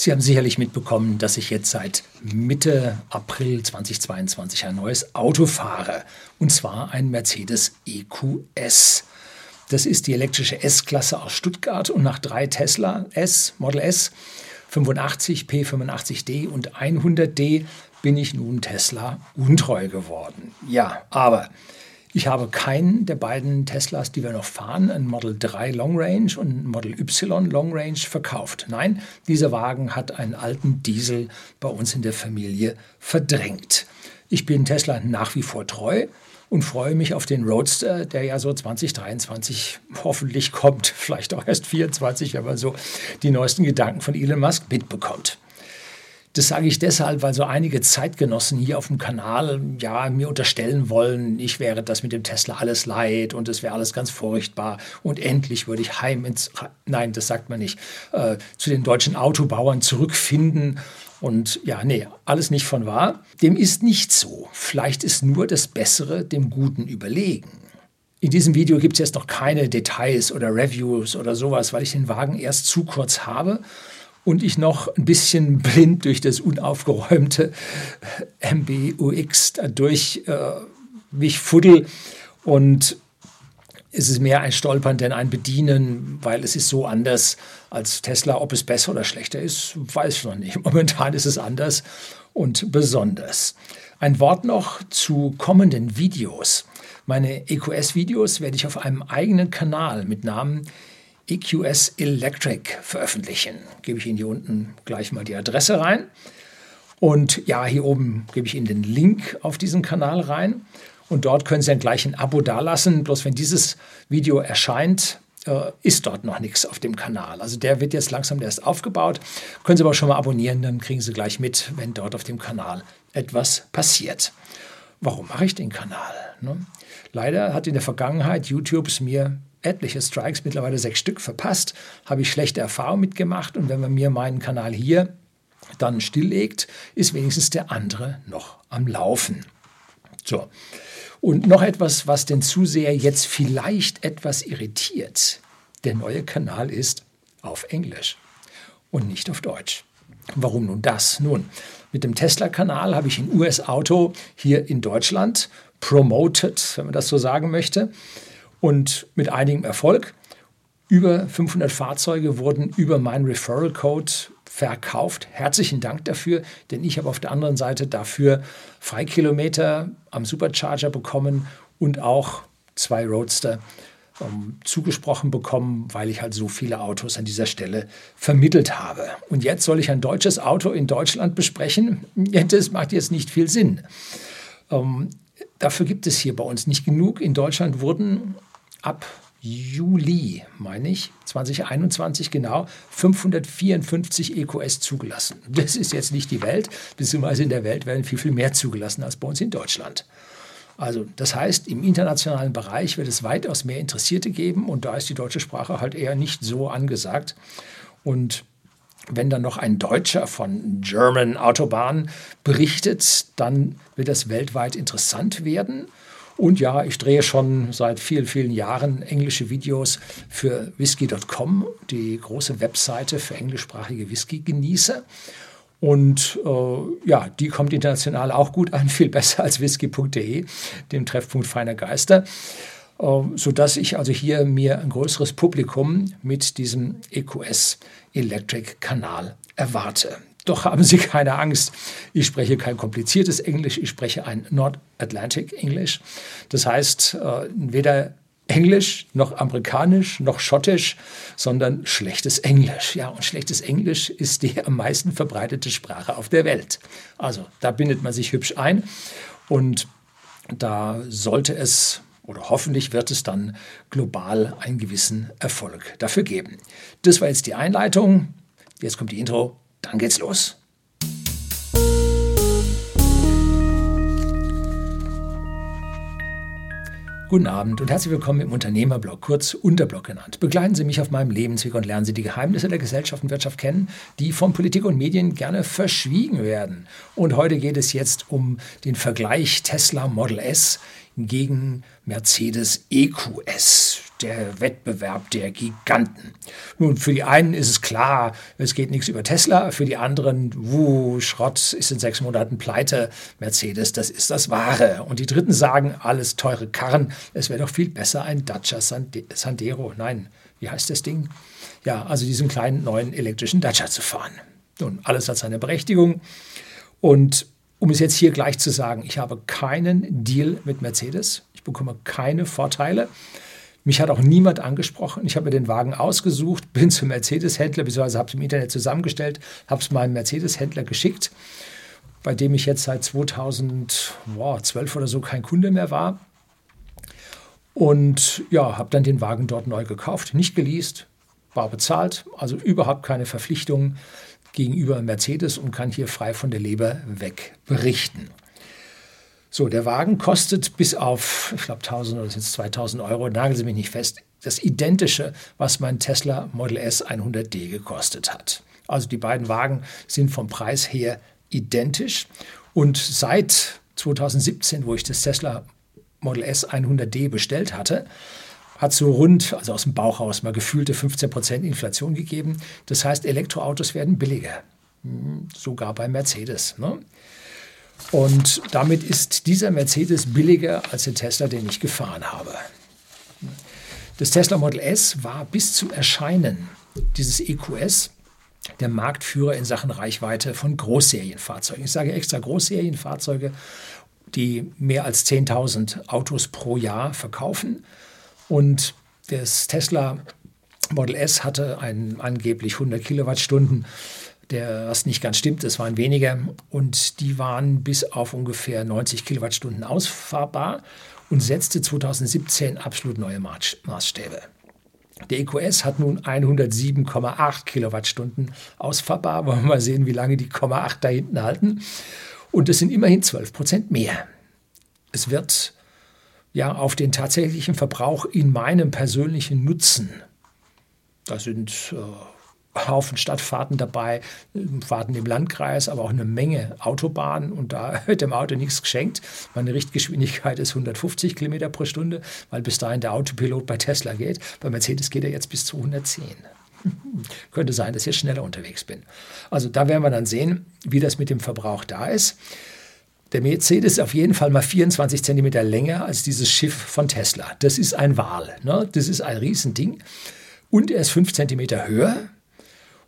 Sie haben sicherlich mitbekommen, dass ich jetzt seit Mitte April 2022 ein neues Auto fahre. Und zwar ein Mercedes EQS. Das ist die elektrische S-Klasse aus Stuttgart und nach drei Tesla S, Model S, 85, P85D und 100D bin ich nun Tesla untreu geworden. Ja, aber ich habe keinen der beiden Teslas, die wir noch fahren, ein Model 3 Long Range und ein Model Y Long Range verkauft. Nein, dieser Wagen hat einen alten Diesel bei uns in der Familie verdrängt. Ich bin Tesla nach wie vor treu und freue mich auf den Roadster, der ja so 2023 hoffentlich kommt, vielleicht auch erst 2024, wenn man so die neuesten Gedanken von Elon Musk mitbekommt. Das sage ich deshalb, weil so einige Zeitgenossen hier auf dem Kanal ja mir unterstellen wollen, ich wäre das mit dem Tesla alles leid und es wäre alles ganz furchtbar und endlich würde ich heim ins, nein, das sagt man nicht, äh, zu den deutschen Autobauern zurückfinden. Und ja, nee, alles nicht von wahr. Dem ist nicht so. Vielleicht ist nur das Bessere dem Guten überlegen. In diesem Video gibt es jetzt noch keine Details oder Reviews oder sowas, weil ich den Wagen erst zu kurz habe und ich noch ein bisschen blind durch das unaufgeräumte MBUX dadurch äh, mich fuddel und es ist mehr ein Stolpern denn ein Bedienen, weil es ist so anders als Tesla. Ob es besser oder schlechter ist, weiß ich noch nicht. Momentan ist es anders und besonders. Ein Wort noch zu kommenden Videos. Meine EQS-Videos werde ich auf einem eigenen Kanal mit Namen EQS Electric veröffentlichen. Gebe ich Ihnen hier unten gleich mal die Adresse rein. Und ja, hier oben gebe ich Ihnen den Link auf diesen Kanal rein. Und dort können Sie dann gleich ein Abo dalassen. Bloß wenn dieses Video erscheint, äh, ist dort noch nichts auf dem Kanal. Also der wird jetzt langsam erst aufgebaut. Können Sie aber schon mal abonnieren, dann kriegen Sie gleich mit, wenn dort auf dem Kanal etwas passiert. Warum mache ich den Kanal? Ne? Leider hat in der Vergangenheit YouTube es mir etliche Strikes, mittlerweile sechs Stück verpasst, habe ich schlechte Erfahrungen mitgemacht und wenn man mir meinen Kanal hier dann stilllegt, ist wenigstens der andere noch am Laufen. So. Und noch etwas, was den Zuseher jetzt vielleicht etwas irritiert. Der neue Kanal ist auf Englisch und nicht auf Deutsch. Warum nun das? Nun, mit dem Tesla-Kanal habe ich ein US-Auto hier in Deutschland promoted, wenn man das so sagen möchte und mit einigem Erfolg. Über 500 Fahrzeuge wurden über meinen Referral Code verkauft. Herzlichen Dank dafür, denn ich habe auf der anderen Seite dafür Freikilometer am Supercharger bekommen und auch zwei Roadster ähm, zugesprochen bekommen, weil ich halt so viele Autos an dieser Stelle vermittelt habe. Und jetzt soll ich ein deutsches Auto in Deutschland besprechen. Das macht jetzt nicht viel Sinn. Ähm, dafür gibt es hier bei uns nicht genug. In Deutschland wurden ab Juli, meine ich, 2021 genau, 554 EQS zugelassen. Das ist jetzt nicht die Welt, beziehungsweise in der Welt werden viel, viel mehr zugelassen als bei uns in Deutschland. Also das heißt, im internationalen Bereich wird es weitaus mehr Interessierte geben und da ist die deutsche Sprache halt eher nicht so angesagt. Und wenn dann noch ein Deutscher von German Autobahn berichtet, dann wird das weltweit interessant werden. Und ja, ich drehe schon seit vielen, vielen Jahren englische Videos für whisky.com, die große Webseite für englischsprachige Whisky-Genießer. Und äh, ja, die kommt international auch gut an, viel besser als whisky.de, dem Treffpunkt feiner Geister. Äh, sodass ich also hier mir ein größeres Publikum mit diesem EQS Electric Kanal erwarte. Doch haben Sie keine Angst. Ich spreche kein kompliziertes Englisch, ich spreche ein North Atlantic English. Das heißt, äh, weder Englisch noch Amerikanisch noch Schottisch, sondern schlechtes Englisch. Ja, und schlechtes Englisch ist die am meisten verbreitete Sprache auf der Welt. Also da bindet man sich hübsch ein und da sollte es oder hoffentlich wird es dann global einen gewissen Erfolg dafür geben. Das war jetzt die Einleitung. Jetzt kommt die Intro. Dann geht's los. Guten Abend und herzlich willkommen im Unternehmerblog, kurz Unterblog genannt. Begleiten Sie mich auf meinem Lebensweg und lernen Sie die Geheimnisse der Gesellschaft und Wirtschaft kennen, die von Politik und Medien gerne verschwiegen werden. Und heute geht es jetzt um den Vergleich Tesla Model S gegen Mercedes EQS. der Wettbewerb der Giganten. Nun, für die einen ist es klar, es geht nichts über Tesla, für die anderen, wuh, Schrott ist in sechs Monaten pleite, Mercedes, das ist das Wahre. Und die Dritten sagen, alles teure Karren, es wäre doch viel besser ein Dacia Sandero. Nein, wie heißt das Ding? Ja, also diesen kleinen neuen elektrischen Dacia zu fahren. Nun, alles hat seine Berechtigung. Und um es jetzt hier gleich zu sagen, ich habe keinen Deal mit Mercedes. Ich bekomme keine Vorteile. Mich hat auch niemand angesprochen. Ich habe mir den Wagen ausgesucht, bin zum Mercedes-Händler, beziehungsweise habe es im Internet zusammengestellt, habe es meinem Mercedes-Händler geschickt, bei dem ich jetzt seit 2012 oder so kein Kunde mehr war. Und ja, habe dann den Wagen dort neu gekauft, nicht geleast, war bezahlt, also überhaupt keine Verpflichtungen gegenüber Mercedes und kann hier frei von der Leber weg berichten. So, der Wagen kostet bis auf, ich glaube, 1000 oder es 2000 Euro, nageln Sie mich nicht fest, das identische, was mein Tesla Model S 100D gekostet hat. Also die beiden Wagen sind vom Preis her identisch. Und seit 2017, wo ich das Tesla Model S 100D bestellt hatte, hat so rund, also aus dem Bauchhaus, mal gefühlte 15% Inflation gegeben. Das heißt, Elektroautos werden billiger. Hm, sogar bei Mercedes. Ne? Und damit ist dieser Mercedes billiger als der Tesla, den ich gefahren habe. Das Tesla Model S war bis zum Erscheinen dieses EQS der Marktführer in Sachen Reichweite von Großserienfahrzeugen. Ich sage extra Großserienfahrzeuge, die mehr als 10.000 Autos pro Jahr verkaufen. Und das Tesla Model S hatte einen angeblich 100 Kilowattstunden der, was nicht ganz stimmt, es waren weniger und die waren bis auf ungefähr 90 Kilowattstunden ausfahrbar und setzte 2017 absolut neue Maßstäbe. Der EQS hat nun 107,8 Kilowattstunden ausfahrbar. Wollen wir mal sehen, wie lange die 0,8 da hinten halten. Und es sind immerhin 12 Prozent mehr. Es wird ja auf den tatsächlichen Verbrauch in meinem persönlichen Nutzen, da sind äh, Haufen Stadtfahrten dabei, Fahrten im Landkreis, aber auch eine Menge Autobahnen und da wird dem Auto nichts geschenkt. Meine Richtgeschwindigkeit ist 150 Kilometer pro Stunde, weil bis dahin der Autopilot bei Tesla geht. Bei Mercedes geht er jetzt bis zu 110. Könnte sein, dass ich schneller unterwegs bin. Also da werden wir dann sehen, wie das mit dem Verbrauch da ist. Der Mercedes ist auf jeden Fall mal 24 Zentimeter länger als dieses Schiff von Tesla. Das ist ein Wal. Ne? Das ist ein Riesending. Und er ist 5 Zentimeter höher.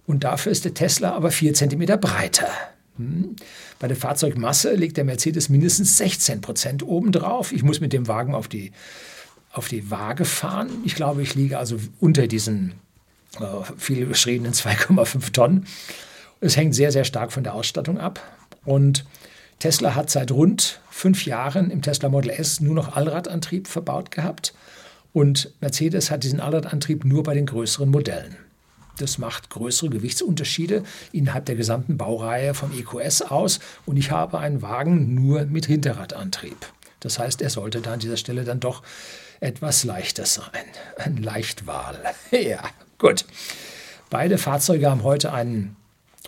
Und dafür ist der Tesla aber 4 cm breiter. Hm. Bei der Fahrzeugmasse liegt der Mercedes mindestens 16 Prozent obendrauf. Ich muss mit dem Wagen auf die, auf die Waage fahren. Ich glaube, ich liege also unter diesen äh, viel beschriebenen 2,5 Tonnen. Es hängt sehr, sehr stark von der Ausstattung ab. Und Tesla hat seit rund fünf Jahren im Tesla Model S nur noch Allradantrieb verbaut gehabt. Und Mercedes hat diesen Allradantrieb nur bei den größeren Modellen. Das macht größere Gewichtsunterschiede innerhalb der gesamten Baureihe vom EQS aus und ich habe einen Wagen nur mit Hinterradantrieb. Das heißt, er sollte da an dieser Stelle dann doch etwas leichter sein. Ein Leichtwahl. ja, gut. Beide Fahrzeuge haben heute einen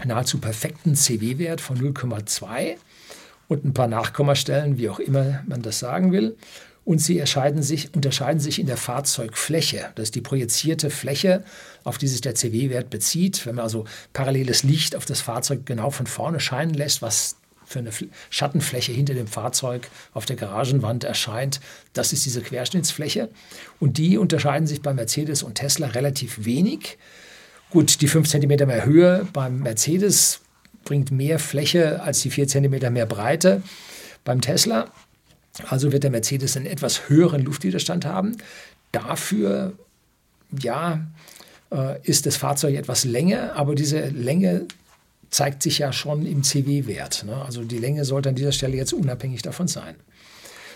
nahezu perfekten CW-Wert von 0,2 und ein paar Nachkommastellen, wie auch immer man das sagen will und sie sich, unterscheiden sich in der Fahrzeugfläche. Das ist die projizierte Fläche, auf die sich der CW-Wert bezieht. Wenn man also paralleles Licht auf das Fahrzeug genau von vorne scheinen lässt, was für eine Schattenfläche hinter dem Fahrzeug auf der Garagenwand erscheint, das ist diese Querschnittsfläche. Und die unterscheiden sich bei Mercedes und Tesla relativ wenig. Gut, die 5 cm mehr Höhe beim Mercedes bringt mehr Fläche als die 4 cm mehr Breite beim Tesla. Also wird der Mercedes einen etwas höheren Luftwiderstand haben. Dafür, ja, äh, ist das Fahrzeug etwas länger, aber diese Länge zeigt sich ja schon im CW-Wert. Ne? Also die Länge sollte an dieser Stelle jetzt unabhängig davon sein.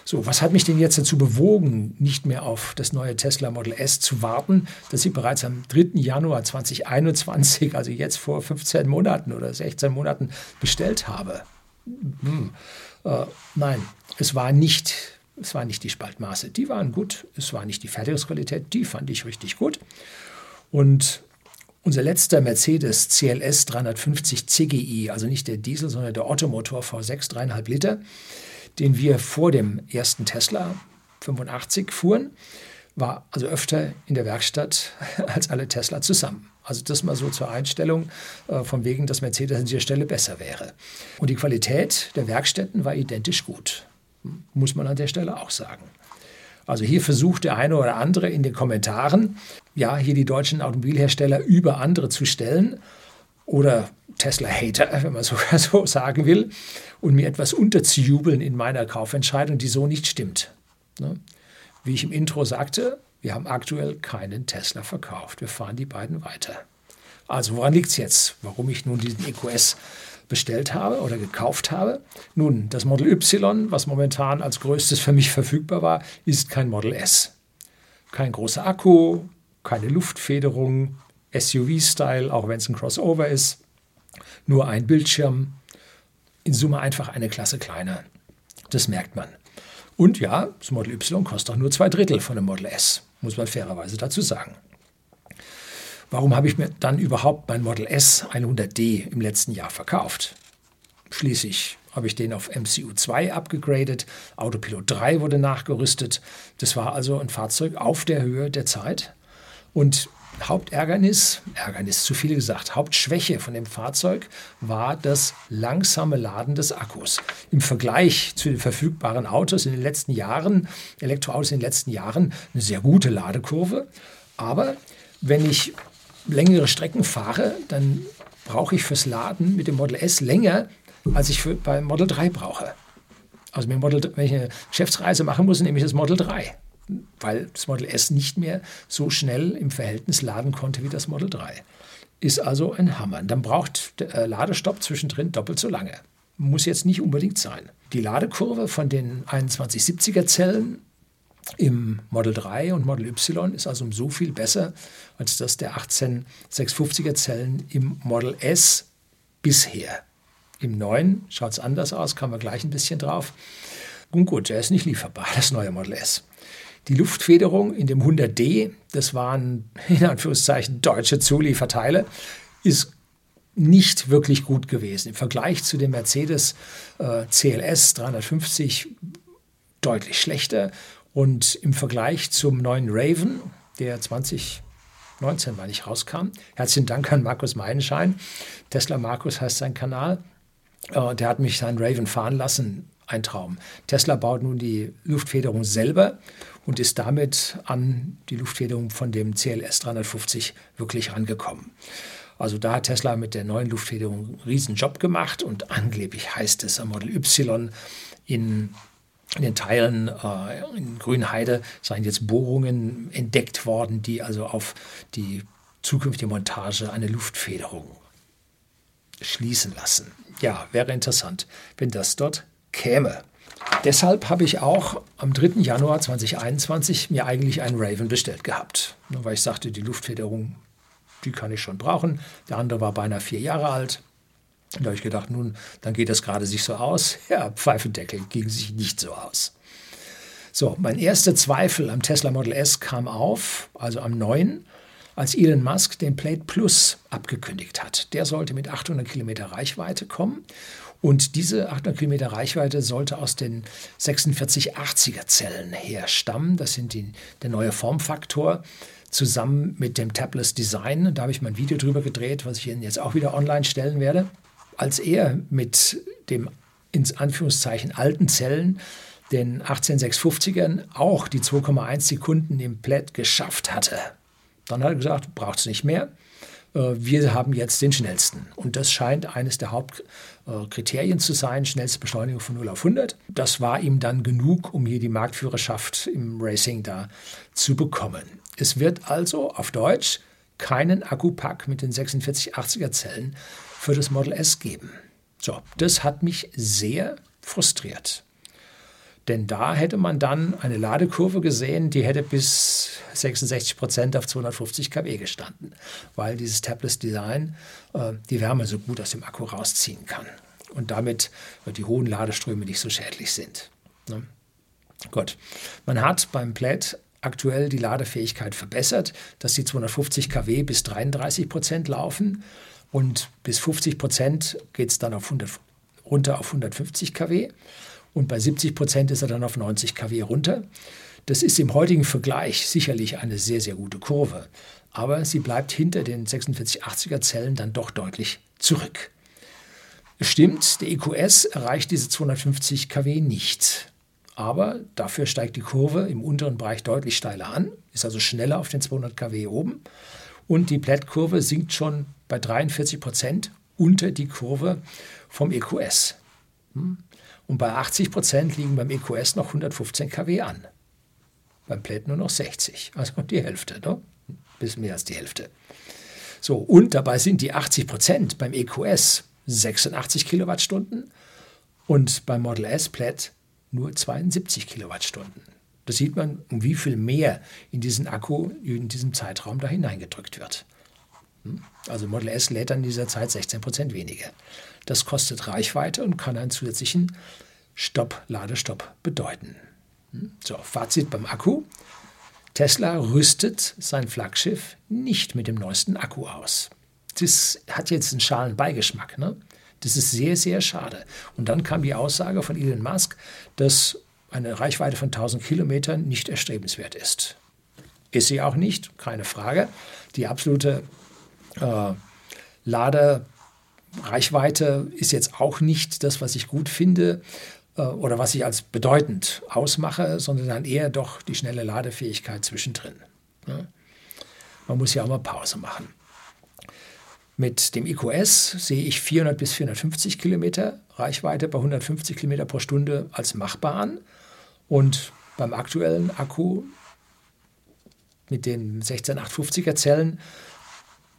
So, was hat mich denn jetzt dazu bewogen, nicht mehr auf das neue Tesla Model S zu warten, das ich bereits am 3. Januar 2021, also jetzt vor 15 Monaten oder 16 Monaten bestellt habe? Hm. Äh, nein, es war nicht, es war nicht die Spaltmaße. Die waren gut. Es war nicht die Fertigungsqualität. Die fand ich richtig gut. Und unser letzter Mercedes CLS 350 CGI, also nicht der Diesel, sondern der Ottomotor V6 3,5 Liter, den wir vor dem ersten Tesla 85 fuhren, war also öfter in der Werkstatt als alle Tesla zusammen. Also das mal so zur Einstellung, äh, von wegen, dass Mercedes an dieser Stelle besser wäre. Und die Qualität der Werkstätten war identisch gut, muss man an der Stelle auch sagen. Also hier versucht der eine oder andere in den Kommentaren, ja, hier die deutschen Automobilhersteller über andere zu stellen oder Tesla-Hater, wenn man sogar so sagen will, und mir etwas unterzujubeln in meiner Kaufentscheidung, die so nicht stimmt. Ne? Wie ich im Intro sagte, wir haben aktuell keinen Tesla verkauft. Wir fahren die beiden weiter. Also woran liegt es jetzt, warum ich nun diesen EQS bestellt habe oder gekauft habe? Nun, das Model Y, was momentan als größtes für mich verfügbar war, ist kein Model S. Kein großer Akku, keine Luftfederung, SUV-Style, auch wenn es ein Crossover ist, nur ein Bildschirm. In Summe einfach eine Klasse kleiner. Das merkt man. Und ja, das Model Y kostet auch nur zwei Drittel von dem Model S, muss man fairerweise dazu sagen. Warum habe ich mir dann überhaupt mein Model S 100D im letzten Jahr verkauft? Schließlich habe ich den auf MCU 2 abgegradet, Autopilot 3 wurde nachgerüstet. Das war also ein Fahrzeug auf der Höhe der Zeit. Und Hauptärgernis, Ärgernis zu viel gesagt, Hauptschwäche von dem Fahrzeug war das langsame Laden des Akkus. Im Vergleich zu den verfügbaren Autos in den letzten Jahren, Elektroautos in den letzten Jahren, eine sehr gute Ladekurve. Aber wenn ich längere Strecken fahre, dann brauche ich fürs Laden mit dem Model S länger, als ich für, beim Model 3 brauche. Also wenn ich eine Geschäftsreise machen muss, nehme ich das Model 3 weil das Model S nicht mehr so schnell im Verhältnis laden konnte wie das Model 3. Ist also ein Hammer. Dann braucht der äh, Ladestopp zwischendrin doppelt so lange. Muss jetzt nicht unbedingt sein. Die Ladekurve von den 2170er Zellen im Model 3 und Model Y ist also um so viel besser als das der 18650er Zellen im Model S bisher. Im neuen schaut es anders aus, kommen wir gleich ein bisschen drauf. Und gut, der ist nicht lieferbar, das neue Model S. Die Luftfederung in dem 100D, das waren in Anführungszeichen deutsche Zulieferteile, ist nicht wirklich gut gewesen. Im Vergleich zu dem Mercedes äh, CLS 350 deutlich schlechter und im Vergleich zum neuen Raven, der 2019 mal nicht rauskam. Herzlichen Dank an Markus Meidenschein. Tesla Markus heißt sein Kanal. Äh, der hat mich seinen Raven fahren lassen. Ein Traum. Tesla baut nun die Luftfederung selber und ist damit an die Luftfederung von dem CLS 350 wirklich rangekommen. Also da hat Tesla mit der neuen Luftfederung einen riesen Job gemacht und angeblich heißt es am Model Y in, in den Teilen äh, in Grünheide seien jetzt Bohrungen entdeckt worden, die also auf die zukünftige Montage eine Luftfederung schließen lassen. Ja, wäre interessant, wenn das dort käme. Deshalb habe ich auch am 3. Januar 2021 mir eigentlich einen Raven bestellt gehabt, weil ich sagte, die Luftfederung, die kann ich schon brauchen. Der andere war beinahe vier Jahre alt. Und da habe ich gedacht, nun, dann geht das gerade sich so aus. Ja, Pfeifendeckel ging sich nicht so aus. So, mein erster Zweifel am Tesla Model S kam auf, also am 9., als Elon Musk den Plate Plus abgekündigt hat. Der sollte mit 800 Kilometer Reichweite kommen und diese 800 Kilometer Reichweite sollte aus den 4680er Zellen herstammen. Das sind die, der neue Formfaktor zusammen mit dem Tabless Design. Da habe ich mal ein Video drüber gedreht, was ich Ihnen jetzt auch wieder online stellen werde. Als er mit dem ins Anführungszeichen alten Zellen den 18650ern auch die 2,1 Sekunden im Plätt geschafft hatte, dann hat er gesagt, braucht es nicht mehr. Äh, wir haben jetzt den schnellsten. Und das scheint eines der Hauptkriterien zu sein, schnellste Beschleunigung von 0 auf 100. Das war ihm dann genug, um hier die Marktführerschaft im Racing da zu bekommen. Es wird also auf Deutsch keinen Akkupack mit den 4680er Zellen für das Model S geben. So, das hat mich sehr frustriert. Denn da hätte man dann eine Ladekurve gesehen, die hätte bis 66 Prozent auf 250 kW gestanden, weil dieses Tabless Design äh, die Wärme so gut aus dem Akku rausziehen kann und damit äh, die hohen Ladeströme nicht so schädlich sind. Ne? Gut, man hat beim Plaid aktuell die Ladefähigkeit verbessert, dass die 250 kW bis 33 Prozent laufen und bis 50 Prozent geht es dann auf 100, runter auf 150 kW und bei 70 Prozent ist er dann auf 90 kW runter. Das ist im heutigen Vergleich sicherlich eine sehr, sehr gute Kurve, aber sie bleibt hinter den 4680er Zellen dann doch deutlich zurück. Es stimmt, der EQS erreicht diese 250 kW nicht. Aber dafür steigt die Kurve im unteren Bereich deutlich steiler an, ist also schneller auf den 200 kW oben. Und die Plättkurve sinkt schon bei 43 Prozent unter die Kurve vom EQS. Hm? Und bei 80 Prozent liegen beim EQS noch 115 kW an. Beim Plätt nur noch 60, also die Hälfte, ne? bis mehr als die Hälfte. So, und dabei sind die 80 Prozent beim EQS 86 Kilowattstunden und beim Model S Plaid nur 72 Kilowattstunden. Da sieht man, um wie viel mehr in diesen Akku in diesem Zeitraum da hineingedrückt wird. Hm? Also Model S lädt dann in dieser Zeit 16 Prozent weniger. Das kostet Reichweite und kann einen zusätzlichen Stopp, Ladestopp bedeuten. Hm? So, Fazit beim Akku. Tesla rüstet sein Flaggschiff nicht mit dem neuesten Akku aus das hat jetzt einen schalen Beigeschmack. Ne? Das ist sehr, sehr schade. Und dann kam die Aussage von Elon Musk, dass eine Reichweite von 1000 Kilometern nicht erstrebenswert ist. Ist sie auch nicht, keine Frage. Die absolute äh, Ladereichweite ist jetzt auch nicht das, was ich gut finde äh, oder was ich als bedeutend ausmache, sondern dann eher doch die schnelle Ladefähigkeit zwischendrin. Ne? Man muss ja auch mal Pause machen. Mit dem EQS sehe ich 400 bis 450 Kilometer Reichweite bei 150 Kilometer pro Stunde als machbar an. Und beim aktuellen Akku mit den 16850er Zellen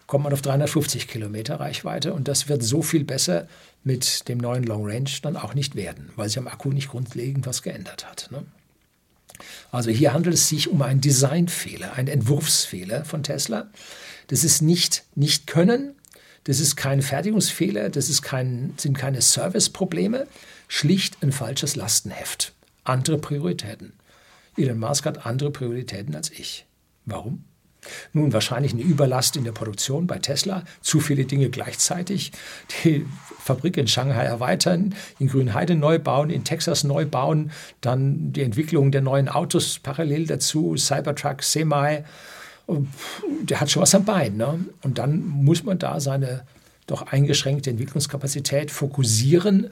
kommt man auf 350 Kilometer Reichweite und das wird so viel besser mit dem neuen Long Range dann auch nicht werden, weil sich am Akku nicht grundlegend was geändert hat. Ne? Also hier handelt es sich um einen Designfehler, einen Entwurfsfehler von Tesla. Das ist nicht nicht können, das ist kein Fertigungsfehler, das ist kein, sind keine Serviceprobleme, schlicht ein falsches Lastenheft. Andere Prioritäten. Elon Musk hat andere Prioritäten als ich. Warum? Nun, wahrscheinlich eine Überlast in der Produktion bei Tesla, zu viele Dinge gleichzeitig, die Fabrik in Shanghai erweitern, in Grünheide neu bauen, in Texas neu bauen, dann die Entwicklung der neuen Autos parallel dazu, Cybertruck, Semi, der hat schon was am Bein. Ne? Und dann muss man da seine doch eingeschränkte Entwicklungskapazität fokussieren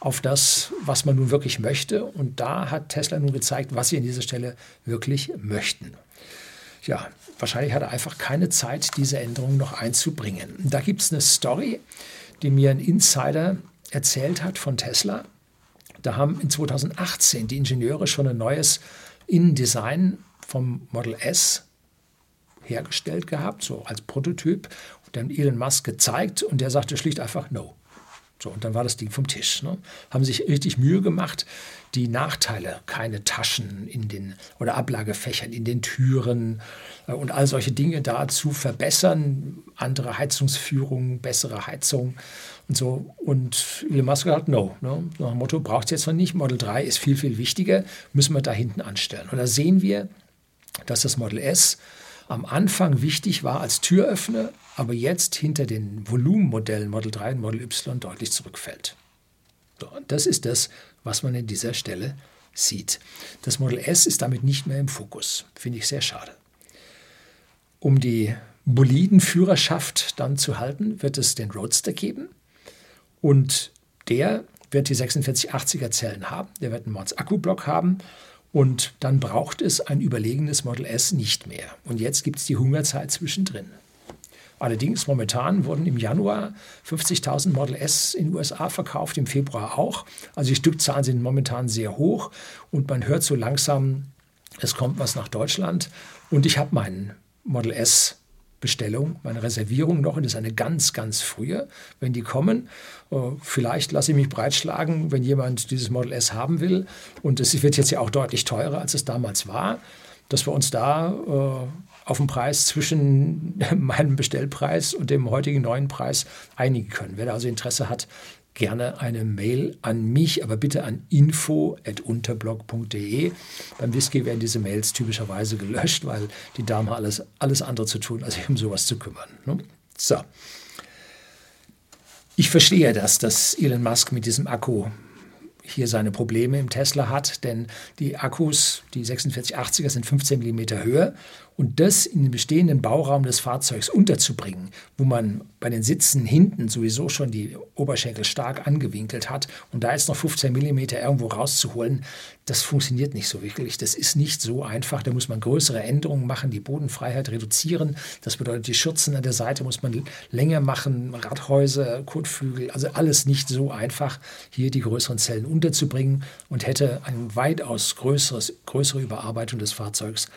auf das, was man nun wirklich möchte. Und da hat Tesla nun gezeigt, was sie an dieser Stelle wirklich möchten. Ja, wahrscheinlich hat er einfach keine Zeit, diese Änderungen noch einzubringen. Da gibt es eine Story, die mir ein Insider erzählt hat von Tesla. Da haben in 2018 die Ingenieure schon ein neues Innendesign vom Model S hergestellt gehabt, so als Prototyp, und dann Elon Musk gezeigt und der sagte schlicht einfach No. So, und dann war das Ding vom Tisch. Ne? Haben sich richtig Mühe gemacht, die Nachteile, keine Taschen in den oder Ablagefächern in den Türen äh, und all solche Dinge da zu verbessern, andere Heizungsführung, bessere Heizung und so. Und Elon Musk hat no. Ne? Nach dem Motto, braucht es jetzt noch nicht. Model 3 ist viel, viel wichtiger, müssen wir da hinten anstellen. Und da sehen wir, dass das Model S am Anfang wichtig war als Türöffner, aber jetzt hinter den Volumenmodellen Model 3 und Model Y deutlich zurückfällt. So, das ist das, was man an dieser Stelle sieht. Das Model S ist damit nicht mehr im Fokus. Finde ich sehr schade. Um die Bolidenführerschaft dann zu halten, wird es den Roadster geben. Und der wird die 4680er Zellen haben. Der wird einen Mods Akkublock haben und dann braucht es ein überlegenes Model S nicht mehr. Und jetzt gibt es die Hungerzeit zwischendrin. Allerdings momentan wurden im Januar 50.000 Model S in den USA verkauft, im Februar auch. Also die Stückzahlen sind momentan sehr hoch und man hört so langsam, es kommt was nach Deutschland. Und ich habe meinen Model S Bestellung, meine Reservierung noch. Und das ist eine ganz, ganz frühe. Wenn die kommen, äh, vielleicht lasse ich mich breitschlagen, wenn jemand dieses Model S haben will. Und es wird jetzt ja auch deutlich teurer, als es damals war, dass wir uns da äh, auf den Preis zwischen meinem Bestellpreis und dem heutigen neuen Preis einigen können. Wer da also Interesse hat, gerne eine Mail an mich, aber bitte an info.unterblog.de. Beim Whisky werden diese Mails typischerweise gelöscht, weil die Damen haben alles, alles andere zu tun, als sich um sowas zu kümmern. Ne? So. Ich verstehe das, dass Elon Musk mit diesem Akku hier seine Probleme im Tesla hat, denn die Akkus, die 4680er, sind 15 mm Höhe und das in den bestehenden Bauraum des Fahrzeugs unterzubringen, wo man bei den Sitzen hinten sowieso schon die Oberschenkel stark angewinkelt hat und da jetzt noch 15 mm irgendwo rauszuholen, das funktioniert nicht so wirklich. Das ist nicht so einfach. Da muss man größere Änderungen machen, die Bodenfreiheit reduzieren. Das bedeutet, die Schürzen an der Seite muss man länger machen, Radhäuser, Kotflügel, also alles nicht so einfach, hier die größeren Zellen unterzubringen und hätte eine weitaus größeres, größere Überarbeitung des Fahrzeugs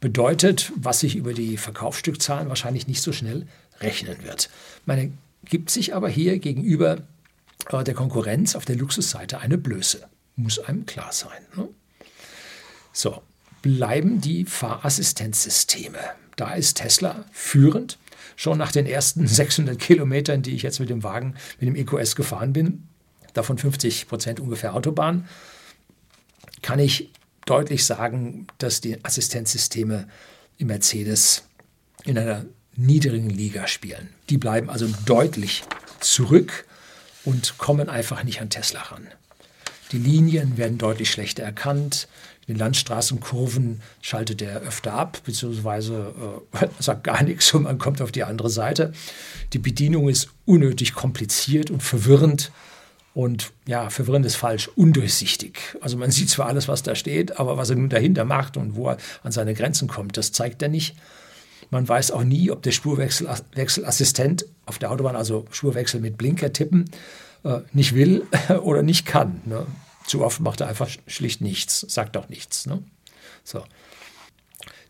bedeutet, was sich über die Verkaufsstückzahlen wahrscheinlich nicht so schnell rechnen wird. Man gibt sich aber hier gegenüber äh, der Konkurrenz auf der Luxusseite eine Blöße. Muss einem klar sein. Ne? So, bleiben die Fahrassistenzsysteme. Da ist Tesla führend. Schon nach den ersten 600 Kilometern, die ich jetzt mit dem Wagen, mit dem EQS gefahren bin, davon 50 Prozent ungefähr Autobahn, kann ich deutlich sagen, dass die Assistenzsysteme im Mercedes in einer niedrigen Liga spielen. Die bleiben also deutlich zurück und kommen einfach nicht an Tesla ran. Die Linien werden deutlich schlechter erkannt. In den Landstraßenkurven schaltet er öfter ab, beziehungsweise äh, sagt gar nichts und man kommt auf die andere Seite. Die Bedienung ist unnötig kompliziert und verwirrend. Und ja, verwirrend ist falsch, undurchsichtig. Also man sieht zwar alles, was da steht, aber was er nun dahinter macht und wo er an seine Grenzen kommt, das zeigt er nicht. Man weiß auch nie, ob der Spurwechselassistent auf der Autobahn, also Spurwechsel mit Blinker tippen, äh, nicht will oder nicht kann. Ne? Zu oft macht er einfach schlicht nichts, sagt auch nichts. Ne? So.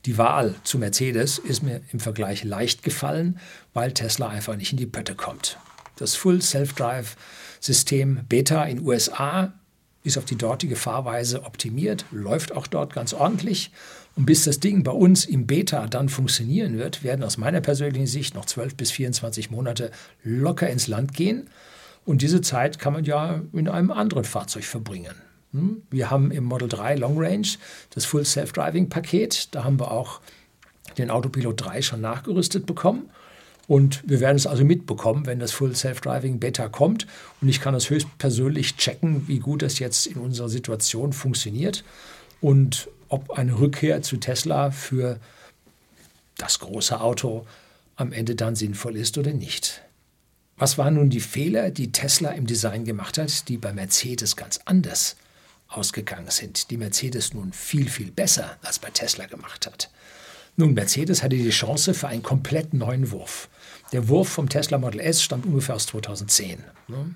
Die Wahl zu Mercedes ist mir im Vergleich leicht gefallen, weil Tesla einfach nicht in die Pötte kommt. Das Full Self-Drive System Beta in USA ist auf die dortige Fahrweise optimiert, läuft auch dort ganz ordentlich. Und bis das Ding bei uns im Beta dann funktionieren wird, werden aus meiner persönlichen Sicht noch 12 bis 24 Monate locker ins Land gehen. Und diese Zeit kann man ja in einem anderen Fahrzeug verbringen. Hm? Wir haben im Model 3 Long Range das Full Self-Driving Paket. Da haben wir auch den Autopilot 3 schon nachgerüstet bekommen. Und wir werden es also mitbekommen, wenn das Full Self-Driving Beta kommt. Und ich kann das höchstpersönlich checken, wie gut das jetzt in unserer Situation funktioniert und ob eine Rückkehr zu Tesla für das große Auto am Ende dann sinnvoll ist oder nicht. Was waren nun die Fehler, die Tesla im Design gemacht hat, die bei Mercedes ganz anders ausgegangen sind, die Mercedes nun viel, viel besser als bei Tesla gemacht hat? Nun, Mercedes hatte die Chance für einen komplett neuen Wurf. Der Wurf vom Tesla Model S stammt ungefähr aus 2010. Ne?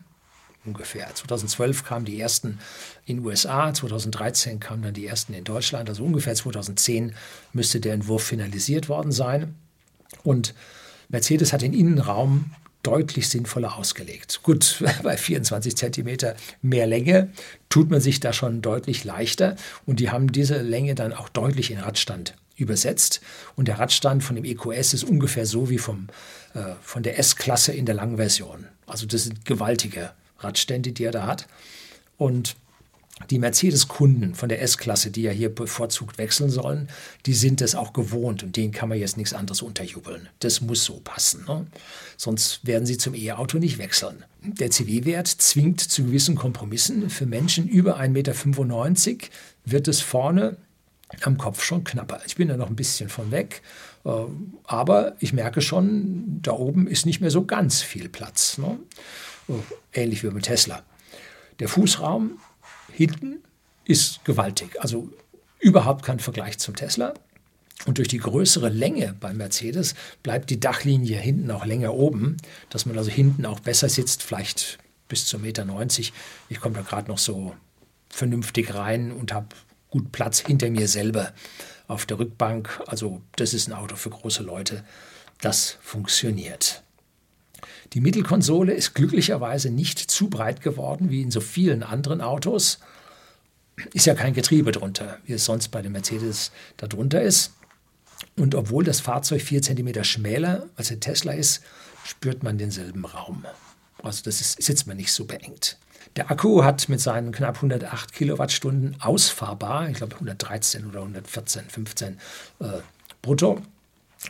Ungefähr. 2012 kamen die ersten in den USA, 2013 kamen dann die ersten in Deutschland. Also ungefähr 2010 müsste der Entwurf finalisiert worden sein. Und Mercedes hat den Innenraum deutlich sinnvoller ausgelegt. Gut, bei 24 Zentimeter mehr Länge tut man sich da schon deutlich leichter und die haben diese Länge dann auch deutlich in Radstand übersetzt. Und der Radstand von dem EQS ist ungefähr so wie vom, äh, von der S-Klasse in der langen Version. Also das sind gewaltige Radstände, die er da hat. Und die Mercedes-Kunden von der S-Klasse, die ja hier bevorzugt wechseln sollen, die sind es auch gewohnt und denen kann man jetzt nichts anderes unterjubeln. Das muss so passen. Ne? Sonst werden sie zum E-Auto nicht wechseln. Der CW-Wert zwingt zu gewissen Kompromissen. Für Menschen über 1,95 Meter wird es vorne am Kopf schon knapper. Ich bin da noch ein bisschen von weg, äh, aber ich merke schon, da oben ist nicht mehr so ganz viel Platz. Ne? Äh, ähnlich wie mit Tesla. Der Fußraum hinten ist gewaltig, also überhaupt kein Vergleich zum Tesla. Und durch die größere Länge beim Mercedes bleibt die Dachlinie hinten auch länger oben, dass man also hinten auch besser sitzt, vielleicht bis zu 1,90 Meter. Ich komme da gerade noch so vernünftig rein und habe gut Platz hinter mir selber auf der Rückbank. Also das ist ein Auto für große Leute. Das funktioniert. Die Mittelkonsole ist glücklicherweise nicht zu breit geworden wie in so vielen anderen Autos. Ist ja kein Getriebe drunter, wie es sonst bei dem Mercedes darunter ist. Und obwohl das Fahrzeug 4 cm schmäler als der Tesla ist, spürt man denselben Raum. Also das ist, sitzt man nicht so beengt. Der Akku hat mit seinen knapp 108 Kilowattstunden ausfahrbar, ich glaube 113 oder 114, 15 äh, brutto,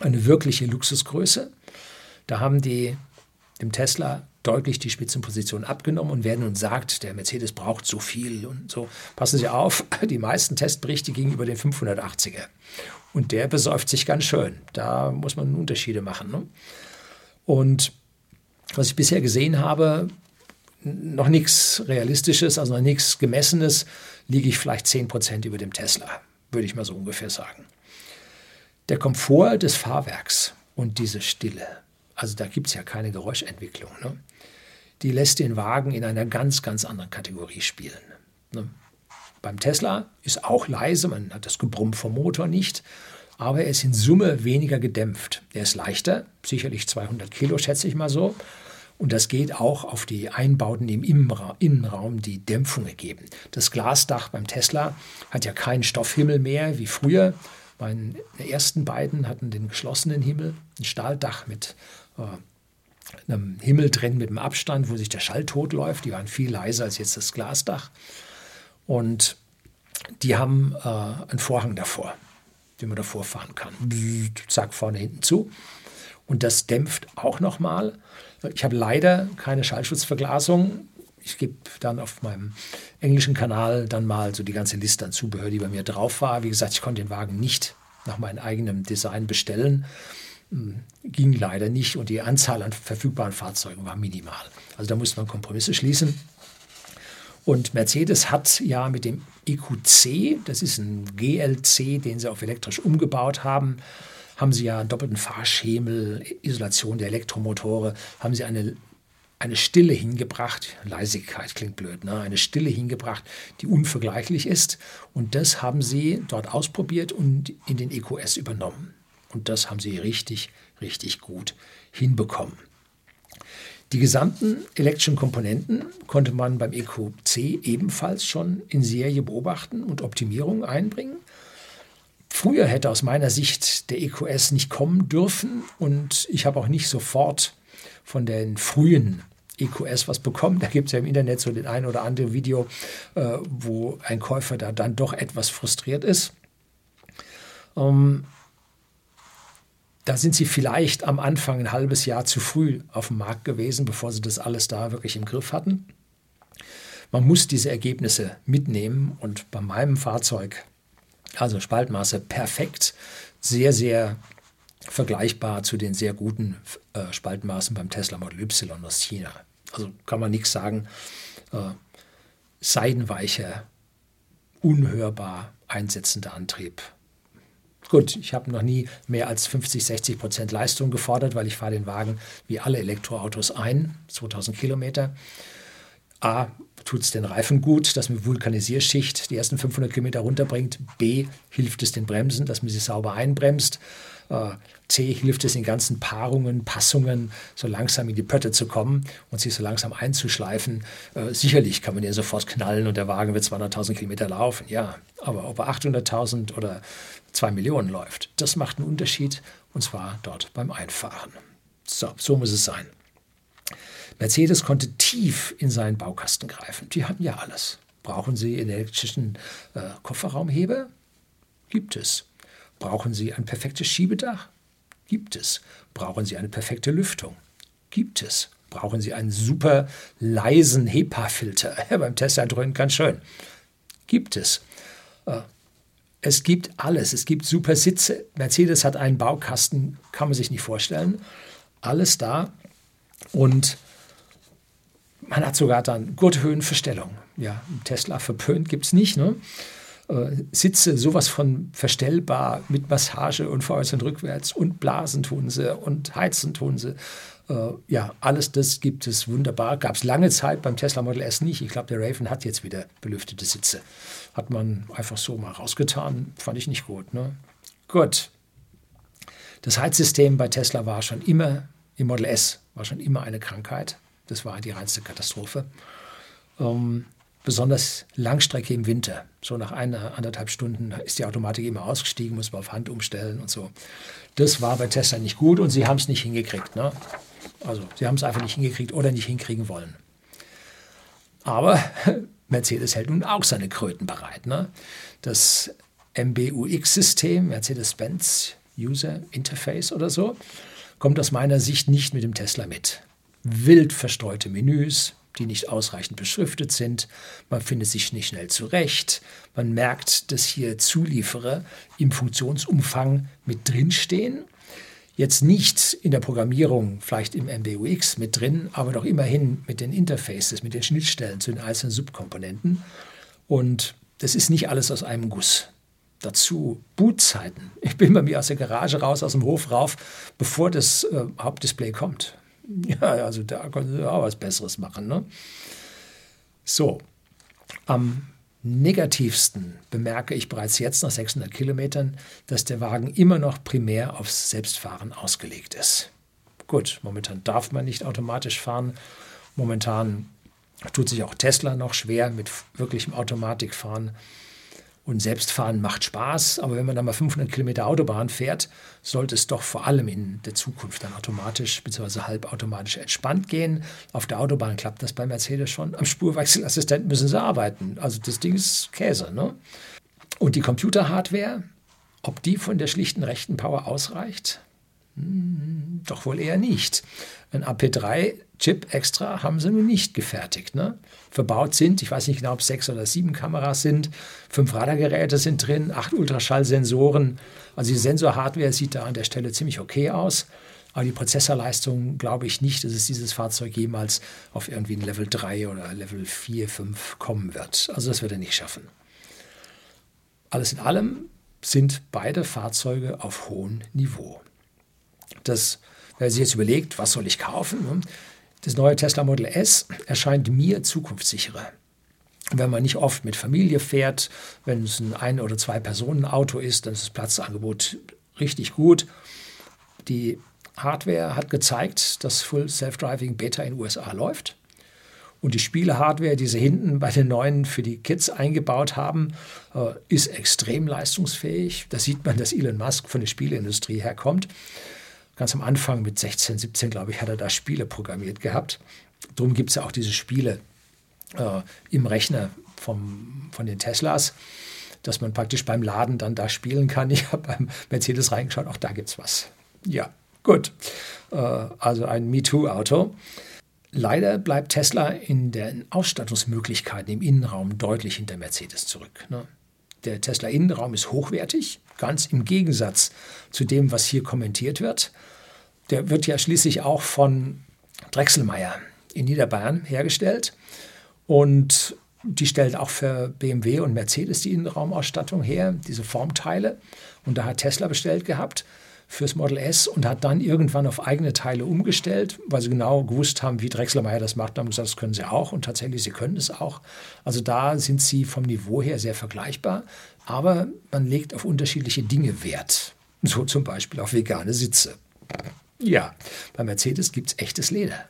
eine wirkliche Luxusgröße. Da haben die dem Tesla deutlich die Spitzenposition abgenommen und wer nun sagt, der Mercedes braucht so viel und so, passen Sie auf, die meisten Testberichte gegenüber den 580er. Und der besäuft sich ganz schön. Da muss man Unterschiede machen. Ne? Und was ich bisher gesehen habe, noch nichts Realistisches, also noch nichts Gemessenes, liege ich vielleicht 10% über dem Tesla, würde ich mal so ungefähr sagen. Der Komfort des Fahrwerks und diese Stille, also da gibt es ja keine Geräuschentwicklung, ne? die lässt den Wagen in einer ganz, ganz anderen Kategorie spielen. Ne? Beim Tesla ist auch leise, man hat das Gebrumm vom Motor nicht, aber er ist in Summe weniger gedämpft. Er ist leichter, sicherlich 200 Kilo, schätze ich mal so. Und das geht auch auf die Einbauten im Innenraum, die Dämpfung ergeben. Das Glasdach beim Tesla hat ja keinen Stoffhimmel mehr wie früher. Meine ersten beiden hatten den geschlossenen Himmel, ein Stahldach mit äh, einem Himmel drin mit einem Abstand, wo sich der Schall totläuft. Die waren viel leiser als jetzt das Glasdach. Und die haben äh, einen Vorhang davor, den man davor fahren kann. Zack, vorne, hinten zu. Und das dämpft auch nochmal. Ich habe leider keine Schallschutzverglasung. Ich gebe dann auf meinem englischen Kanal dann mal so die ganze Liste an Zubehör, die bei mir drauf war. Wie gesagt, ich konnte den Wagen nicht nach meinem eigenen Design bestellen. Hm, ging leider nicht und die Anzahl an verfügbaren Fahrzeugen war minimal. Also da musste man Kompromisse schließen. Und Mercedes hat ja mit dem EQC, das ist ein GLC, den sie auf elektrisch umgebaut haben, haben sie ja einen doppelten Fahrschemel, Isolation der Elektromotore, haben sie eine, eine Stille hingebracht, Leisigkeit klingt blöd, ne? eine Stille hingebracht, die unvergleichlich ist. Und das haben sie dort ausprobiert und in den EQS übernommen. Und das haben sie richtig, richtig gut hinbekommen. Die gesamten elektrischen Komponenten konnte man beim EQC ebenfalls schon in Serie beobachten und Optimierungen einbringen. Früher hätte aus meiner Sicht der EQS nicht kommen dürfen und ich habe auch nicht sofort von den frühen EQS was bekommen. Da gibt es ja im Internet so den ein oder anderen Video, äh, wo ein Käufer da dann doch etwas frustriert ist. Ähm, da sind sie vielleicht am Anfang ein halbes Jahr zu früh auf dem Markt gewesen, bevor sie das alles da wirklich im Griff hatten. Man muss diese Ergebnisse mitnehmen und bei meinem Fahrzeug also Spaltmaße perfekt, sehr, sehr vergleichbar zu den sehr guten äh, Spaltmaßen beim Tesla Model Y aus China. Also kann man nichts sagen. Äh, seidenweicher, unhörbar einsetzender Antrieb. Gut, ich habe noch nie mehr als 50, 60 Prozent Leistung gefordert, weil ich fahre den Wagen wie alle Elektroautos ein, 2000 Kilometer. A, tut es den Reifen gut, dass man Vulkanisierschicht die ersten 500 Kilometer runterbringt. B, hilft es den Bremsen, dass man sie sauber einbremst. Äh, C, hilft es in ganzen Paarungen, Passungen so langsam in die Pötte zu kommen und sich so langsam einzuschleifen. Äh, sicherlich kann man den sofort knallen und der Wagen wird 200.000 Kilometer laufen, ja. Aber ob er 800.000 oder 2 Millionen läuft, das macht einen Unterschied und zwar dort beim Einfahren. So, so muss es sein. Mercedes konnte tief in seinen Baukasten greifen. Die hatten ja alles. Brauchen Sie elektrischen äh, Kofferraumheber? Gibt es. Brauchen Sie ein perfektes Schiebedach? Gibt es. Brauchen Sie eine perfekte Lüftung? Gibt es. Brauchen Sie einen super leisen HEPA-Filter? Beim Tesla dröhnen ganz schön. Gibt es. Äh, es gibt alles. Es gibt super Sitze. Mercedes hat einen Baukasten, kann man sich nicht vorstellen. Alles da. Und man hat sogar dann Gurthöhenverstellung. Ja, Tesla verpönt gibt es nicht. Ne? Äh, Sitze sowas von verstellbar mit Massage und vorwärts und rückwärts und Blasen tun sie und Heizen tun sie. Äh, ja, alles das gibt es wunderbar. Gab es lange Zeit beim Tesla Model S nicht. Ich glaube, der Raven hat jetzt wieder belüftete Sitze. Hat man einfach so mal rausgetan. Fand ich nicht gut. Ne? Gut. Das Heizsystem bei Tesla war schon immer, im Model S war schon immer eine Krankheit. Das war die reinste Katastrophe. Ähm, besonders Langstrecke im Winter. So nach einer, anderthalb Stunden ist die Automatik immer ausgestiegen, muss man auf Hand umstellen und so. Das war bei Tesla nicht gut und sie haben es nicht hingekriegt. Ne? Also sie haben es einfach nicht hingekriegt oder nicht hinkriegen wollen. Aber Mercedes hält nun auch seine Kröten bereit. Ne? Das MBUX-System, Mercedes-Benz User Interface oder so, kommt aus meiner Sicht nicht mit dem Tesla mit wild verstreute Menüs, die nicht ausreichend beschriftet sind. Man findet sich nicht schnell zurecht. Man merkt, dass hier Zulieferer im Funktionsumfang mit drinstehen. Jetzt nicht in der Programmierung, vielleicht im MBUX mit drin, aber doch immerhin mit den Interfaces, mit den Schnittstellen zu den einzelnen Subkomponenten. Und das ist nicht alles aus einem Guss. Dazu Bootzeiten. Ich bin bei mir aus der Garage raus, aus dem Hof rauf, bevor das äh, Hauptdisplay kommt. Ja, also da können Sie auch was Besseres machen. Ne? So, am negativsten bemerke ich bereits jetzt nach 600 Kilometern, dass der Wagen immer noch primär aufs Selbstfahren ausgelegt ist. Gut, momentan darf man nicht automatisch fahren. Momentan tut sich auch Tesla noch schwer mit wirklichem Automatikfahren. Und Selbstfahren macht Spaß, aber wenn man dann mal 500 Kilometer Autobahn fährt, sollte es doch vor allem in der Zukunft dann automatisch bzw. halbautomatisch entspannt gehen. Auf der Autobahn klappt das bei Mercedes schon. Am Spurwechselassistent müssen sie arbeiten. Also das Ding ist Käse. Ne? Und die Computerhardware, ob die von der schlichten rechten Power ausreicht? Hm, doch wohl eher nicht. Ein AP3-Chip extra haben sie nun nicht gefertigt. Ne? Verbaut sind, ich weiß nicht genau, ob es sechs oder sieben Kameras sind, fünf Radargeräte sind drin, acht Ultraschallsensoren. Also die Sensorhardware sieht da an der Stelle ziemlich okay aus. Aber die Prozessorleistung glaube ich nicht, dass es dieses Fahrzeug jemals auf irgendwie ein Level 3 oder Level 4, 5 kommen wird. Also das wird er nicht schaffen. Alles in allem sind beide Fahrzeuge auf hohem Niveau. Das Wer sich jetzt überlegt, was soll ich kaufen? Ne? Das neue Tesla Model S erscheint mir zukunftssicherer. Wenn man nicht oft mit Familie fährt, wenn es ein ein- oder zwei Personen Auto ist, dann ist das Platzangebot richtig gut. Die Hardware hat gezeigt, dass Full Self-Driving Beta in den USA läuft. Und die Spiele-Hardware, die sie hinten bei den neuen für die Kids eingebaut haben, äh, ist extrem leistungsfähig. Da sieht man, dass Elon Musk von der Spieleindustrie herkommt ganz am Anfang mit 16, 17, glaube ich, hat er da Spiele programmiert gehabt. Darum gibt es ja auch diese Spiele äh, im Rechner vom, von den Teslas, dass man praktisch beim Laden dann da spielen kann. Ich habe beim Mercedes reingeschaut, auch da gibt es was. Ja, gut. Äh, also ein MeToo-Auto. Leider bleibt Tesla in den Ausstattungsmöglichkeiten im Innenraum deutlich hinter Mercedes zurück. Ne? Der Tesla-Innenraum ist hochwertig, ganz im Gegensatz zu dem, was hier kommentiert wird. Der wird ja schließlich auch von Drechselmeier in Niederbayern hergestellt. Und die stellt auch für BMW und Mercedes die Innenraumausstattung her, diese Formteile. Und da hat Tesla bestellt gehabt fürs Model S und hat dann irgendwann auf eigene Teile umgestellt, weil sie genau gewusst haben, wie Drechselmeier das macht. Und haben gesagt, das können sie auch. Und tatsächlich, sie können es auch. Also da sind sie vom Niveau her sehr vergleichbar. Aber man legt auf unterschiedliche Dinge Wert. So zum Beispiel auf vegane Sitze. Ja, bei Mercedes gibt es echtes Leder.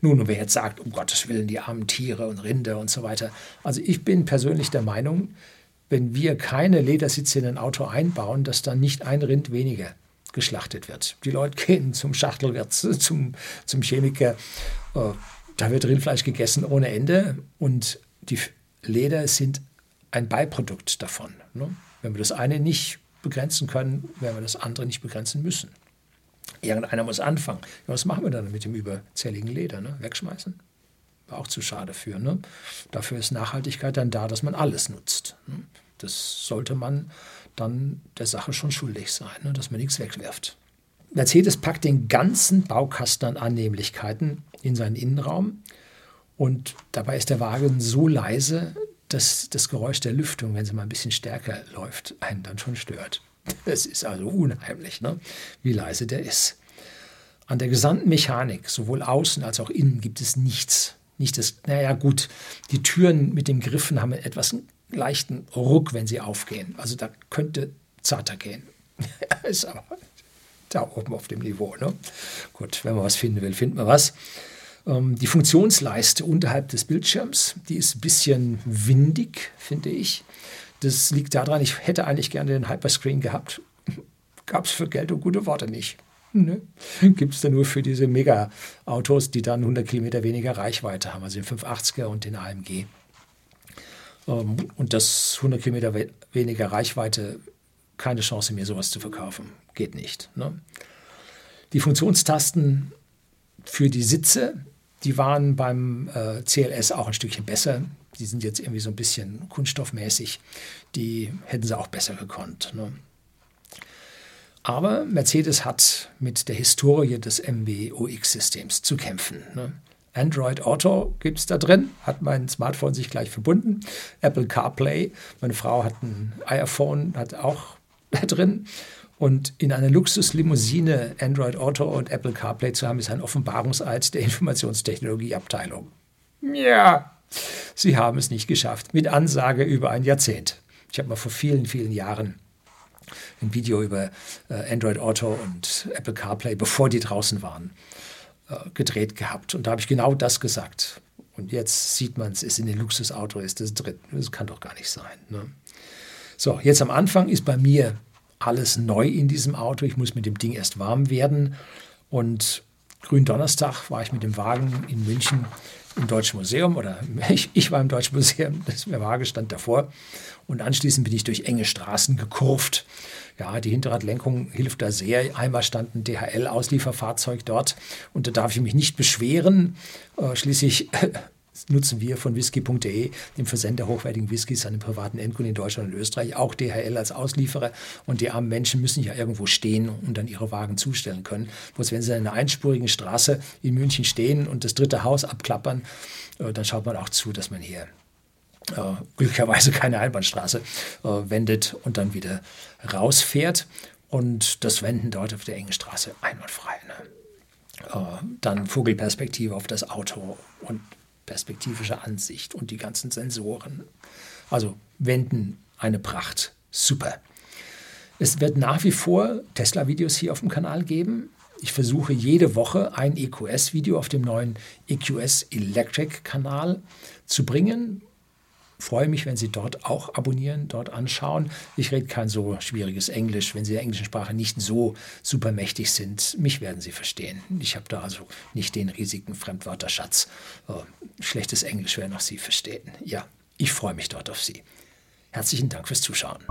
Nun, und wer jetzt sagt, um Gottes Willen, die armen Tiere und Rinder und so weiter. Also ich bin persönlich der Meinung, wenn wir keine Ledersitze in ein Auto einbauen, dass dann nicht ein Rind weniger geschlachtet wird. Die Leute gehen zum Schachtelwirt, zum, zum Chemiker. Äh, da wird Rindfleisch gegessen ohne Ende und die Leder sind ein Beiprodukt davon. Ne? Wenn wir das eine nicht begrenzen können, werden wir das andere nicht begrenzen müssen. Irgendeiner muss anfangen. Ja, was machen wir dann mit dem überzähligen Leder? Ne? Wegschmeißen? War auch zu schade für. Ne? Dafür ist Nachhaltigkeit dann da, dass man alles nutzt. Ne? Das sollte man dann der Sache schon schuldig sein, ne? dass man nichts wegwirft. Mercedes packt den ganzen Baukasten an Annehmlichkeiten in seinen Innenraum und dabei ist der Wagen so leise, dass das Geräusch der Lüftung, wenn sie mal ein bisschen stärker läuft, einen dann schon stört. Es ist also unheimlich, ne? wie leise der ist. An der gesamten Mechanik, sowohl außen als auch innen, gibt es nichts. Nicht das, naja, gut, die Türen mit den Griffen haben etwas einen leichten Ruck, wenn sie aufgehen. Also da könnte zarter gehen. ist aber da oben auf dem Niveau. Ne? Gut, wenn man was finden will, findet man was. Ähm, die Funktionsleiste unterhalb des Bildschirms, die ist ein bisschen windig, finde ich. Das liegt daran, ich hätte eigentlich gerne den Hyperscreen gehabt. Gab es für Geld und gute Worte nicht. Ne? Gibt es da nur für diese Mega-Autos, die dann 100 Kilometer weniger Reichweite haben, also den 580er und den AMG. Ähm, und das 100 Kilometer we weniger Reichweite, keine Chance, mir sowas zu verkaufen. Geht nicht. Ne? Die Funktionstasten für die Sitze, die waren beim äh, CLS auch ein Stückchen besser. Die sind jetzt irgendwie so ein bisschen kunststoffmäßig. Die hätten sie auch besser gekonnt. Ne? Aber Mercedes hat mit der Historie des MBUX-Systems zu kämpfen. Ne? Android Auto gibt es da drin, hat mein Smartphone sich gleich verbunden. Apple CarPlay, meine Frau hat ein iPhone, hat auch da drin. Und in einer Luxuslimousine Android Auto und Apple CarPlay zu haben, ist ein Offenbarungseid der Informationstechnologieabteilung. Ja, sie haben es nicht geschafft. Mit Ansage über ein Jahrzehnt. Ich habe mal vor vielen, vielen Jahren ein Video über äh, Android Auto und Apple CarPlay, bevor die draußen waren, äh, gedreht gehabt. Und da habe ich genau das gesagt. Und jetzt sieht man es, ist in dem Luxusauto, ist das drin. Das kann doch gar nicht sein. Ne? So, jetzt am Anfang ist bei mir alles neu in diesem Auto. Ich muss mit dem Ding erst warm werden. Und Gründonnerstag war ich mit dem Wagen in München im Deutschen Museum oder ich, ich war im Deutschen Museum, das, der Wagen stand davor. Und anschließend bin ich durch enge Straßen gekurvt. Ja, die Hinterradlenkung hilft da sehr. Einmal stand ein DHL-Auslieferfahrzeug dort und da darf ich mich nicht beschweren. Äh, schließlich nutzen wir von whisky.de, dem Versender hochwertigen Whiskys an privaten Endkunden in Deutschland und Österreich, auch DHL als Auslieferer. Und die armen Menschen müssen ja irgendwo stehen und dann ihre Wagen zustellen können. Bloß wenn sie in einer einspurigen Straße in München stehen und das dritte Haus abklappern, äh, dann schaut man auch zu, dass man hier äh, glücklicherweise keine Einbahnstraße äh, wendet und dann wieder rausfährt. Und das Wenden dort auf der engen Straße einwandfrei. Ne? Äh, dann Vogelperspektive auf das Auto und perspektivische Ansicht und die ganzen Sensoren. Also Wenden eine Pracht. Super. Es wird nach wie vor Tesla-Videos hier auf dem Kanal geben. Ich versuche jede Woche ein EQS-Video auf dem neuen EQS Electric-Kanal zu bringen freue mich, wenn Sie dort auch abonnieren, dort anschauen. Ich rede kein so schwieriges Englisch. Wenn Sie der englischen Sprache nicht so super mächtig sind, mich werden Sie verstehen. Ich habe da also nicht den riesigen Fremdwörterschatz. Äh, schlechtes Englisch werden auch Sie verstehen. Ja, ich freue mich dort auf Sie. Herzlichen Dank fürs Zuschauen.